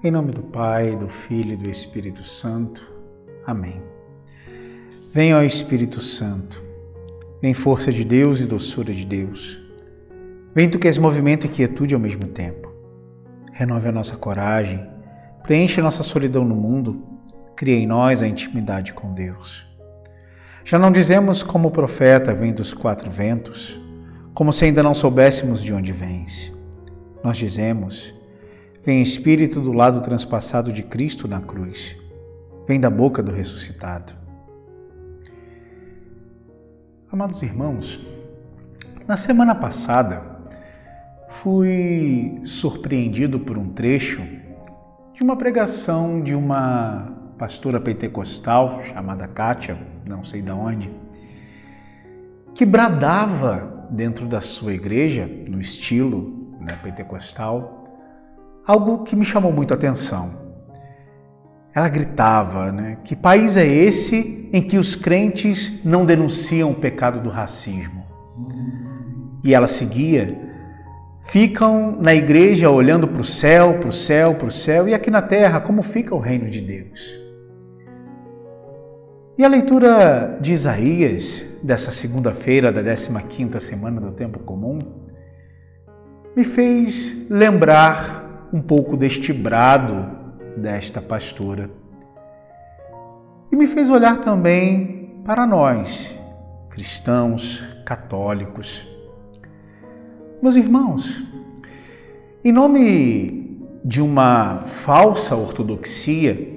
Em nome do Pai, do Filho e do Espírito Santo. Amém. Venha ao Espírito Santo. Vem força de Deus e doçura de Deus. Vem tu que és movimento e quietude ao mesmo tempo. Renove a nossa coragem, preenche a nossa solidão no mundo, cria em nós a intimidade com Deus. Já não dizemos como o profeta vem dos quatro ventos, como se ainda não soubéssemos de onde vens. Nós dizemos, vem Espírito do lado transpassado de Cristo na cruz, vem da boca do ressuscitado. Amados irmãos, na semana passada fui surpreendido por um trecho de uma pregação de uma pastora pentecostal chamada Kátia, não sei de onde, que bradava dentro da sua igreja, no estilo né, pentecostal, algo que me chamou muito a atenção. Ela gritava, né? Que país é esse em que os crentes não denunciam o pecado do racismo? E ela seguia. Ficam na igreja olhando para o céu, para o céu, para o céu, e aqui na terra, como fica o reino de Deus? E a leitura de Isaías, dessa segunda-feira da 15 semana do Tempo Comum, me fez lembrar um pouco deste brado desta pastora. E me fez olhar também para nós, cristãos, católicos. Meus irmãos, em nome de uma falsa ortodoxia,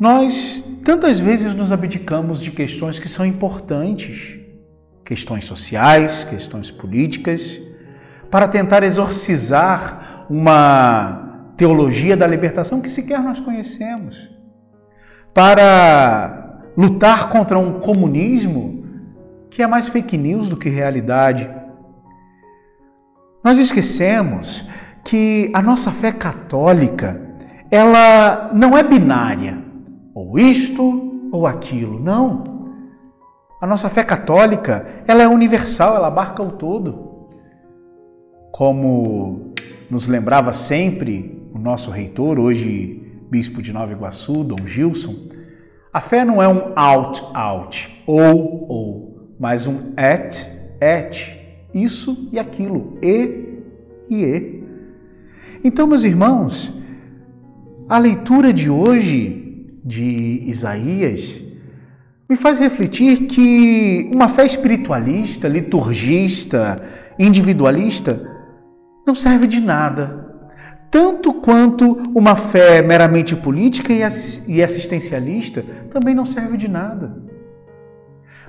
nós tantas vezes nos abdicamos de questões que são importantes, questões sociais, questões políticas, para tentar exorcizar uma teologia da libertação que sequer nós conhecemos, para lutar contra um comunismo que é mais fake news do que realidade. Nós esquecemos que a nossa fé católica, ela não é binária, ou isto ou aquilo, não. A nossa fé católica, ela é universal, ela abarca o todo. Como nos lembrava sempre o nosso reitor, hoje bispo de Nova Iguaçu, Dom Gilson, a fé não é um out, out, ou, ou, mas um et, et, isso e aquilo, e e e. Então, meus irmãos, a leitura de hoje de Isaías me faz refletir que uma fé espiritualista, liturgista, individualista não serve de nada tanto quanto uma fé meramente política e assistencialista também não serve de nada.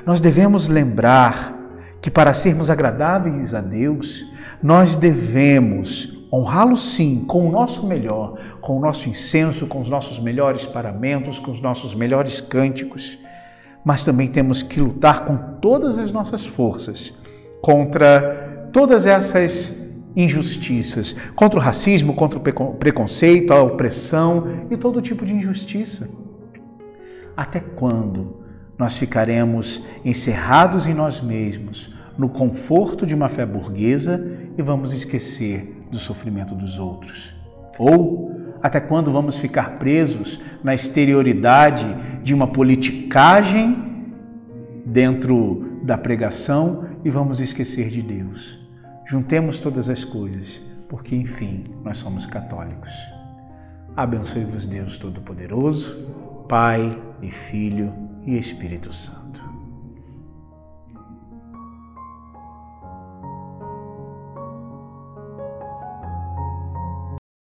Nós devemos lembrar que para sermos agradáveis a Deus, nós devemos honrá-lo sim com o nosso melhor, com o nosso incenso, com os nossos melhores paramentos, com os nossos melhores cânticos, mas também temos que lutar com todas as nossas forças contra todas essas injustiças, contra o racismo, contra o preconceito, a opressão e todo tipo de injustiça. Até quando nós ficaremos encerrados em nós mesmos, no conforto de uma fé burguesa e vamos esquecer do sofrimento dos outros? Ou até quando vamos ficar presos na exterioridade de uma politicagem dentro da pregação e vamos esquecer de Deus? Juntemos todas as coisas, porque enfim nós somos católicos. Abençoe-vos Deus Todo-Poderoso, Pai e Filho e Espírito Santo.